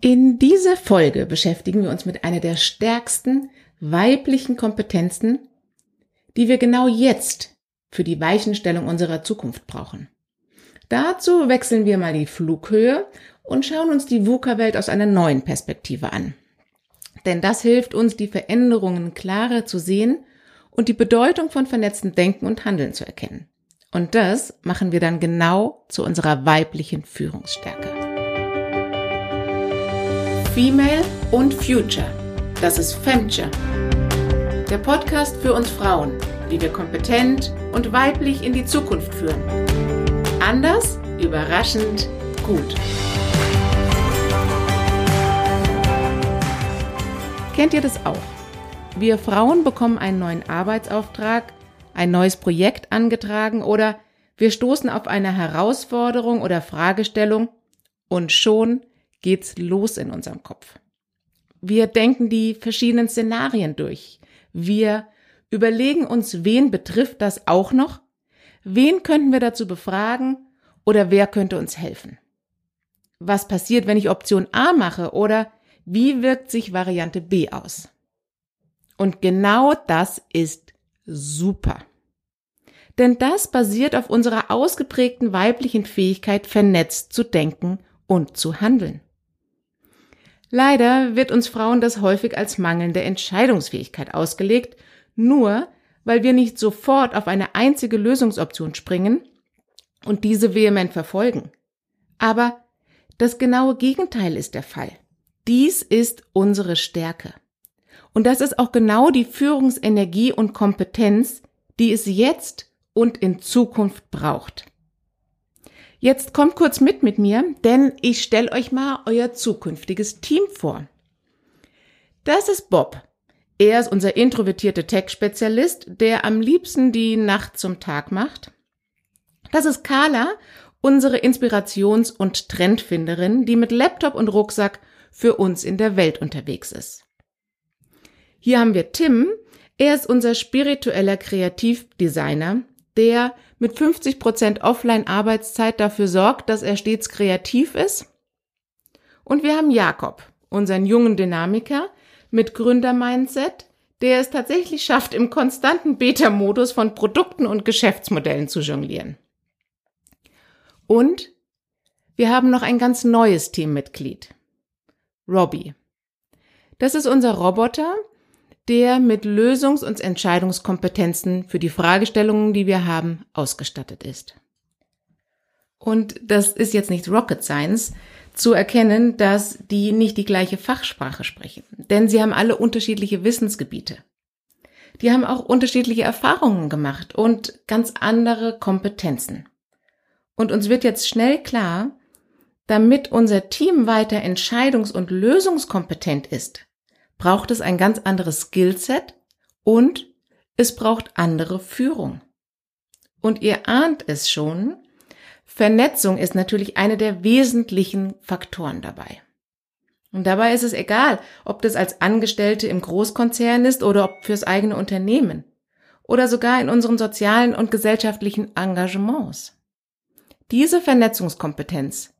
In dieser Folge beschäftigen wir uns mit einer der stärksten weiblichen Kompetenzen, die wir genau jetzt für die Weichenstellung unserer Zukunft brauchen. Dazu wechseln wir mal die Flughöhe und schauen uns die VUCA-Welt aus einer neuen Perspektive an. Denn das hilft uns, die Veränderungen klarer zu sehen und die Bedeutung von vernetztem Denken und Handeln zu erkennen. Und das machen wir dann genau zu unserer weiblichen Führungsstärke. Female und Future. Das ist Femture. Der Podcast für uns Frauen, wie wir kompetent und weiblich in die Zukunft führen. Anders, überraschend, gut. Kennt ihr das auch? Wir Frauen bekommen einen neuen Arbeitsauftrag, ein neues Projekt angetragen oder wir stoßen auf eine Herausforderung oder Fragestellung und schon geht's los in unserem Kopf. Wir denken die verschiedenen Szenarien durch. Wir überlegen uns, wen betrifft das auch noch? Wen könnten wir dazu befragen? Oder wer könnte uns helfen? Was passiert, wenn ich Option A mache? Oder wie wirkt sich Variante B aus? Und genau das ist super. Denn das basiert auf unserer ausgeprägten weiblichen Fähigkeit, vernetzt zu denken und zu handeln. Leider wird uns Frauen das häufig als mangelnde Entscheidungsfähigkeit ausgelegt, nur weil wir nicht sofort auf eine einzige Lösungsoption springen und diese vehement verfolgen. Aber das genaue Gegenteil ist der Fall. Dies ist unsere Stärke. Und das ist auch genau die Führungsenergie und Kompetenz, die es jetzt und in Zukunft braucht. Jetzt kommt kurz mit mit mir, denn ich stelle euch mal euer zukünftiges Team vor. Das ist Bob. Er ist unser introvertierte Tech-Spezialist, der am liebsten die Nacht zum Tag macht. Das ist Carla, unsere Inspirations- und Trendfinderin, die mit Laptop und Rucksack für uns in der Welt unterwegs ist. Hier haben wir Tim. Er ist unser spiritueller Kreativdesigner, der mit 50 Prozent Offline-Arbeitszeit dafür sorgt, dass er stets kreativ ist. Und wir haben Jakob, unseren jungen Dynamiker mit Gründer-Mindset, der es tatsächlich schafft, im konstanten Beta-Modus von Produkten und Geschäftsmodellen zu jonglieren. Und wir haben noch ein ganz neues Teammitglied. Robbie. Das ist unser Roboter, der mit Lösungs- und Entscheidungskompetenzen für die Fragestellungen, die wir haben, ausgestattet ist. Und das ist jetzt nicht Rocket Science, zu erkennen, dass die nicht die gleiche Fachsprache sprechen. Denn sie haben alle unterschiedliche Wissensgebiete. Die haben auch unterschiedliche Erfahrungen gemacht und ganz andere Kompetenzen. Und uns wird jetzt schnell klar, damit unser Team weiter entscheidungs- und lösungskompetent ist, braucht es ein ganz anderes Skillset und es braucht andere Führung. Und ihr ahnt es schon, Vernetzung ist natürlich eine der wesentlichen Faktoren dabei. Und dabei ist es egal, ob das als Angestellte im Großkonzern ist oder ob fürs eigene Unternehmen oder sogar in unseren sozialen und gesellschaftlichen Engagements. Diese Vernetzungskompetenz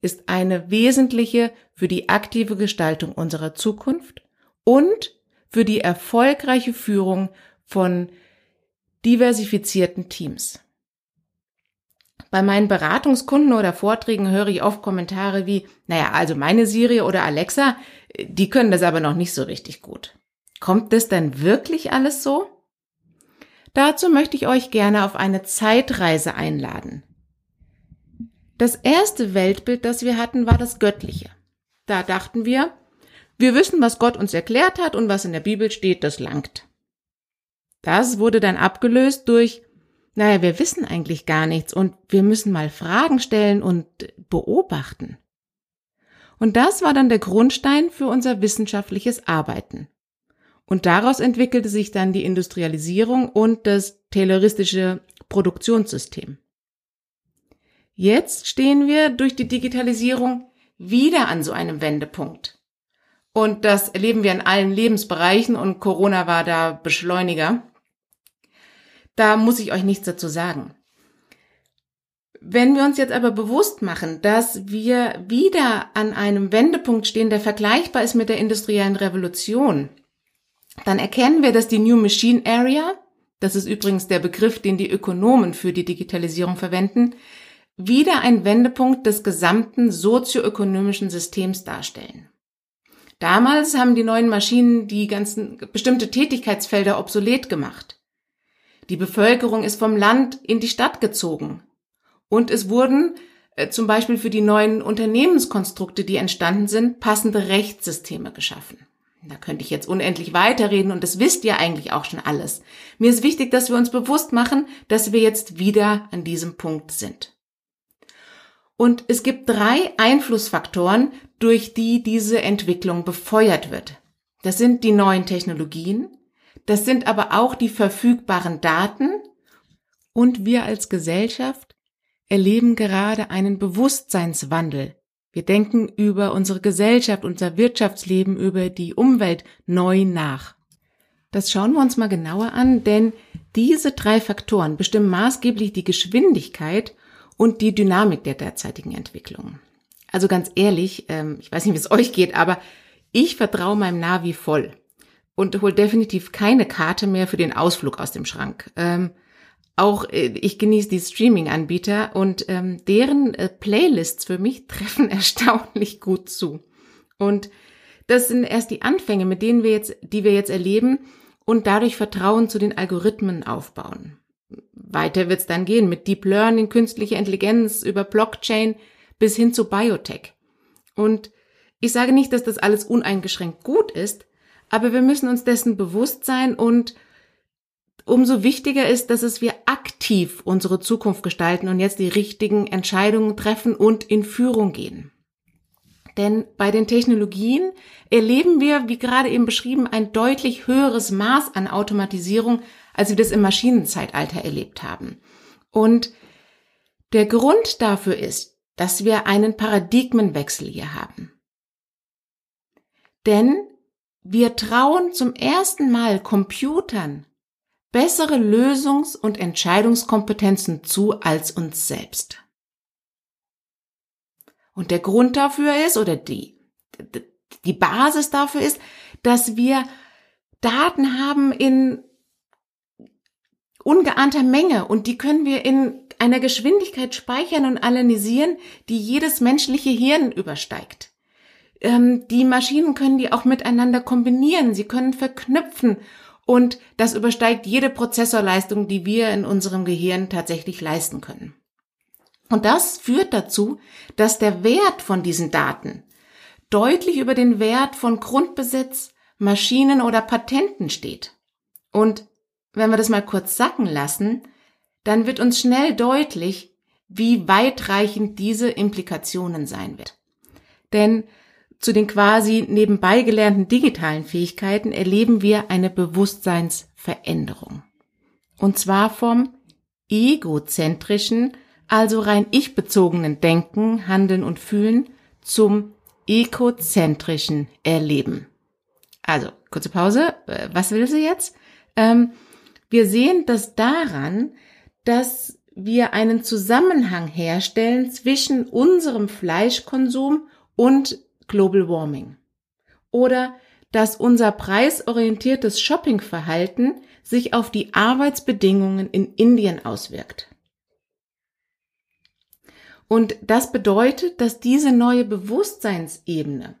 ist eine wesentliche für die aktive Gestaltung unserer Zukunft und für die erfolgreiche Führung von diversifizierten Teams. Bei meinen Beratungskunden oder Vorträgen höre ich oft Kommentare wie, naja, also meine Siri oder Alexa, die können das aber noch nicht so richtig gut. Kommt das denn wirklich alles so? Dazu möchte ich euch gerne auf eine Zeitreise einladen. Das erste Weltbild, das wir hatten, war das Göttliche. Da dachten wir, wir wissen, was Gott uns erklärt hat und was in der Bibel steht, das langt. Das wurde dann abgelöst durch, naja, wir wissen eigentlich gar nichts und wir müssen mal Fragen stellen und beobachten. Und das war dann der Grundstein für unser wissenschaftliches Arbeiten. Und daraus entwickelte sich dann die Industrialisierung und das tayloristische Produktionssystem. Jetzt stehen wir durch die Digitalisierung wieder an so einem Wendepunkt. Und das erleben wir in allen Lebensbereichen und Corona war da Beschleuniger. Da muss ich euch nichts dazu sagen. Wenn wir uns jetzt aber bewusst machen, dass wir wieder an einem Wendepunkt stehen, der vergleichbar ist mit der industriellen Revolution, dann erkennen wir, dass die New Machine Area, das ist übrigens der Begriff, den die Ökonomen für die Digitalisierung verwenden, wieder ein Wendepunkt des gesamten sozioökonomischen Systems darstellen. Damals haben die neuen Maschinen die ganzen bestimmte Tätigkeitsfelder obsolet gemacht. Die Bevölkerung ist vom Land in die Stadt gezogen. Und es wurden äh, zum Beispiel für die neuen Unternehmenskonstrukte, die entstanden sind, passende Rechtssysteme geschaffen. Da könnte ich jetzt unendlich weiterreden und das wisst ihr eigentlich auch schon alles. Mir ist wichtig, dass wir uns bewusst machen, dass wir jetzt wieder an diesem Punkt sind. Und es gibt drei Einflussfaktoren, durch die diese Entwicklung befeuert wird. Das sind die neuen Technologien, das sind aber auch die verfügbaren Daten und wir als Gesellschaft erleben gerade einen Bewusstseinswandel. Wir denken über unsere Gesellschaft, unser Wirtschaftsleben, über die Umwelt neu nach. Das schauen wir uns mal genauer an, denn diese drei Faktoren bestimmen maßgeblich die Geschwindigkeit und die Dynamik der derzeitigen Entwicklung. Also ganz ehrlich, ähm, ich weiß nicht, wie es euch geht, aber ich vertraue meinem Navi voll und hol definitiv keine Karte mehr für den Ausflug aus dem Schrank. Ähm, auch äh, ich genieße die Streaming-Anbieter und ähm, deren äh, Playlists für mich treffen erstaunlich gut zu. Und das sind erst die Anfänge, mit denen wir jetzt, die wir jetzt erleben und dadurch Vertrauen zu den Algorithmen aufbauen. Weiter wird es dann gehen mit Deep Learning, künstlicher Intelligenz, über Blockchain bis hin zu Biotech. Und ich sage nicht, dass das alles uneingeschränkt gut ist, aber wir müssen uns dessen bewusst sein und umso wichtiger ist, dass es wir aktiv unsere Zukunft gestalten und jetzt die richtigen Entscheidungen treffen und in Führung gehen. Denn bei den Technologien erleben wir, wie gerade eben beschrieben, ein deutlich höheres Maß an Automatisierung, als wir das im Maschinenzeitalter erlebt haben. Und der Grund dafür ist, dass wir einen Paradigmenwechsel hier haben. Denn wir trauen zum ersten Mal Computern bessere Lösungs- und Entscheidungskompetenzen zu als uns selbst. Und der Grund dafür ist, oder die, die Basis dafür ist, dass wir Daten haben in ungeahnter Menge und die können wir in einer Geschwindigkeit speichern und analysieren, die jedes menschliche Hirn übersteigt. Ähm, die Maschinen können die auch miteinander kombinieren, sie können verknüpfen und das übersteigt jede Prozessorleistung, die wir in unserem Gehirn tatsächlich leisten können. Und das führt dazu, dass der Wert von diesen Daten deutlich über den Wert von Grundbesitz, Maschinen oder Patenten steht. Und wenn wir das mal kurz sacken lassen, dann wird uns schnell deutlich, wie weitreichend diese Implikationen sein wird. Denn zu den quasi nebenbei gelernten digitalen Fähigkeiten erleben wir eine Bewusstseinsveränderung. Und zwar vom egozentrischen, also rein ich-bezogenen Denken, Handeln und Fühlen zum ekozentrischen Erleben. Also, kurze Pause. Äh, was will sie jetzt? Ähm, wir sehen das daran, dass wir einen Zusammenhang herstellen zwischen unserem Fleischkonsum und Global Warming. Oder dass unser preisorientiertes Shoppingverhalten sich auf die Arbeitsbedingungen in Indien auswirkt. Und das bedeutet, dass diese neue Bewusstseinsebene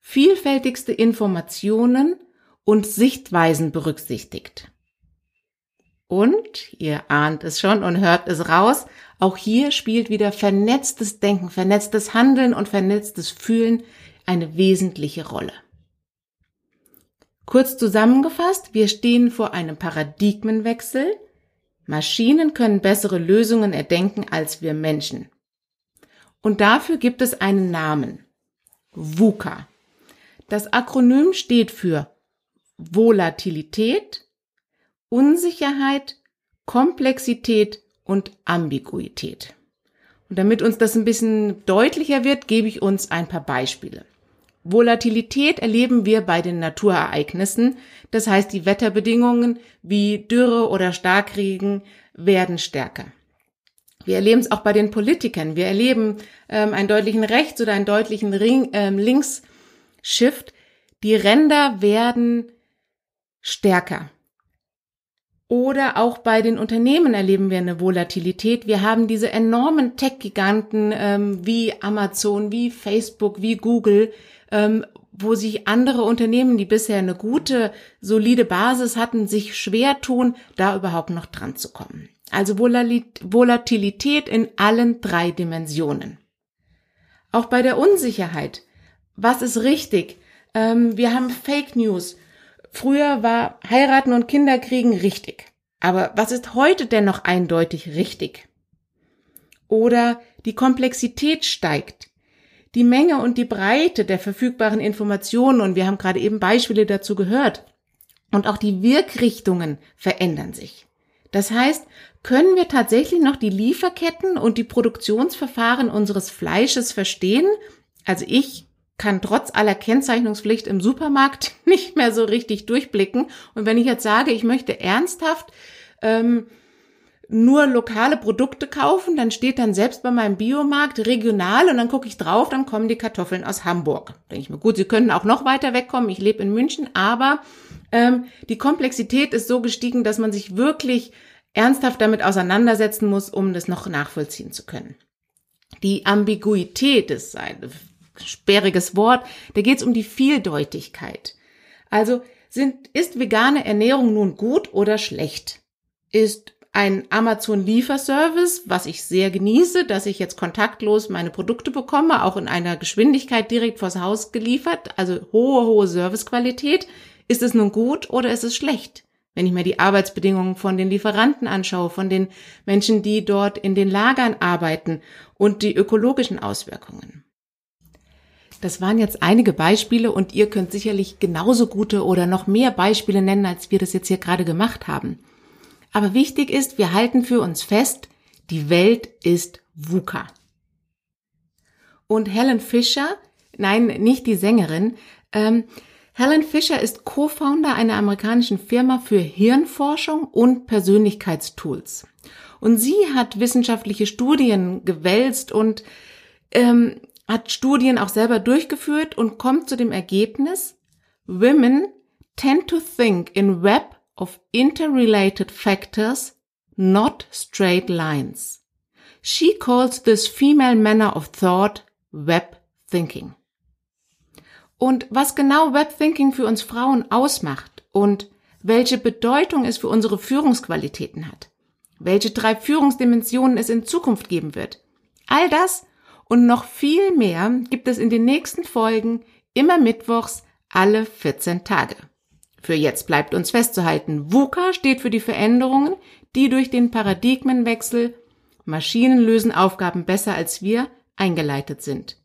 vielfältigste Informationen und Sichtweisen berücksichtigt. Und, ihr ahnt es schon und hört es raus, auch hier spielt wieder vernetztes Denken, vernetztes Handeln und vernetztes Fühlen eine wesentliche Rolle. Kurz zusammengefasst, wir stehen vor einem Paradigmenwechsel. Maschinen können bessere Lösungen erdenken als wir Menschen. Und dafür gibt es einen Namen. VUCA. Das Akronym steht für Volatilität, Unsicherheit, Komplexität und Ambiguität. Und damit uns das ein bisschen deutlicher wird, gebe ich uns ein paar Beispiele. Volatilität erleben wir bei den Naturereignissen, das heißt die Wetterbedingungen wie Dürre oder Starkregen werden stärker. Wir erleben es auch bei den Politikern. Wir erleben ähm, einen deutlichen Rechts- oder einen deutlichen Ring, ähm, Links-Shift. Die Ränder werden stärker. Oder auch bei den Unternehmen erleben wir eine Volatilität. Wir haben diese enormen Tech-Giganten ähm, wie Amazon, wie Facebook, wie Google, ähm, wo sich andere Unternehmen, die bisher eine gute, solide Basis hatten, sich schwer tun, da überhaupt noch dran zu kommen. Also Volatilität in allen drei Dimensionen. Auch bei der Unsicherheit. Was ist richtig? Ähm, wir haben Fake News. Früher war heiraten und Kinder kriegen richtig. Aber was ist heute denn noch eindeutig richtig? Oder die Komplexität steigt. Die Menge und die Breite der verfügbaren Informationen, und wir haben gerade eben Beispiele dazu gehört, und auch die Wirkrichtungen verändern sich. Das heißt, können wir tatsächlich noch die Lieferketten und die Produktionsverfahren unseres Fleisches verstehen? Also ich kann trotz aller Kennzeichnungspflicht im Supermarkt nicht mehr so richtig durchblicken. Und wenn ich jetzt sage, ich möchte ernsthaft ähm, nur lokale Produkte kaufen, dann steht dann selbst bei meinem Biomarkt regional und dann gucke ich drauf, dann kommen die Kartoffeln aus Hamburg. Denke ich mir, gut, sie können auch noch weiter wegkommen. Ich lebe in München, aber ähm, die Komplexität ist so gestiegen, dass man sich wirklich ernsthaft damit auseinandersetzen muss, um das noch nachvollziehen zu können. Die Ambiguität ist ein sperriges Wort. Da geht es um die Vieldeutigkeit. Also sind, ist vegane Ernährung nun gut oder schlecht? Ist ein Amazon-Lieferservice, was ich sehr genieße, dass ich jetzt kontaktlos meine Produkte bekomme, auch in einer Geschwindigkeit direkt vors Haus geliefert, also hohe, hohe Servicequalität. Ist es nun gut oder ist es schlecht? Wenn ich mir die Arbeitsbedingungen von den Lieferanten anschaue, von den Menschen, die dort in den Lagern arbeiten und die ökologischen Auswirkungen. Das waren jetzt einige Beispiele und ihr könnt sicherlich genauso gute oder noch mehr Beispiele nennen, als wir das jetzt hier gerade gemacht haben. Aber wichtig ist, wir halten für uns fest, die Welt ist VUCA. Und Helen Fisher, nein, nicht die Sängerin, ähm, Helen Fisher ist Co-Founder einer amerikanischen Firma für Hirnforschung und Persönlichkeitstools. Und sie hat wissenschaftliche Studien gewälzt und ähm, hat Studien auch selber durchgeführt und kommt zu dem Ergebnis, Women tend to think in web of interrelated factors, not straight lines. She calls this female manner of thought web thinking. Und was genau Web Thinking für uns Frauen ausmacht und welche Bedeutung es für unsere Führungsqualitäten hat, welche drei Führungsdimensionen es in Zukunft geben wird, all das und noch viel mehr gibt es in den nächsten Folgen immer mittwochs alle 14 Tage. Für jetzt bleibt uns festzuhalten, VUCA steht für die Veränderungen, die durch den Paradigmenwechsel Maschinen lösen Aufgaben besser als wir eingeleitet sind.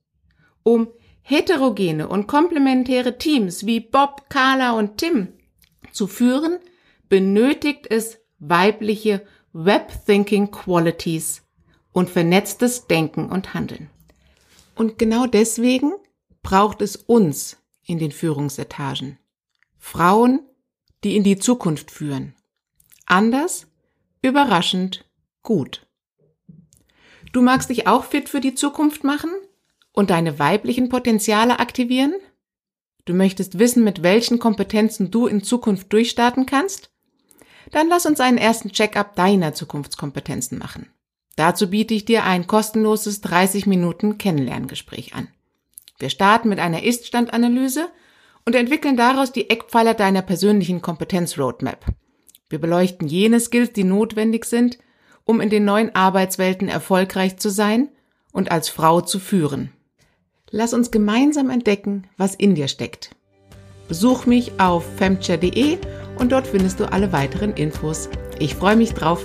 Um heterogene und komplementäre Teams wie Bob, Carla und Tim zu führen, benötigt es weibliche Web Thinking Qualities und vernetztes Denken und Handeln. Und genau deswegen braucht es uns in den Führungsetagen. Frauen, die in die Zukunft führen. Anders, überraschend, gut. Du magst dich auch fit für die Zukunft machen und deine weiblichen Potenziale aktivieren? Du möchtest wissen, mit welchen Kompetenzen du in Zukunft durchstarten kannst? Dann lass uns einen ersten Check-up deiner Zukunftskompetenzen machen. Dazu biete ich dir ein kostenloses 30 Minuten Kennenlerngespräch an. Wir starten mit einer Ist-Stand-Analyse und entwickeln daraus die Eckpfeiler deiner persönlichen Kompetenz-Roadmap. Wir beleuchten jene Skills, die notwendig sind, um in den neuen Arbeitswelten erfolgreich zu sein und als Frau zu führen. Lass uns gemeinsam entdecken, was in dir steckt. Besuch mich auf femcha.de und dort findest du alle weiteren Infos. Ich freue mich drauf.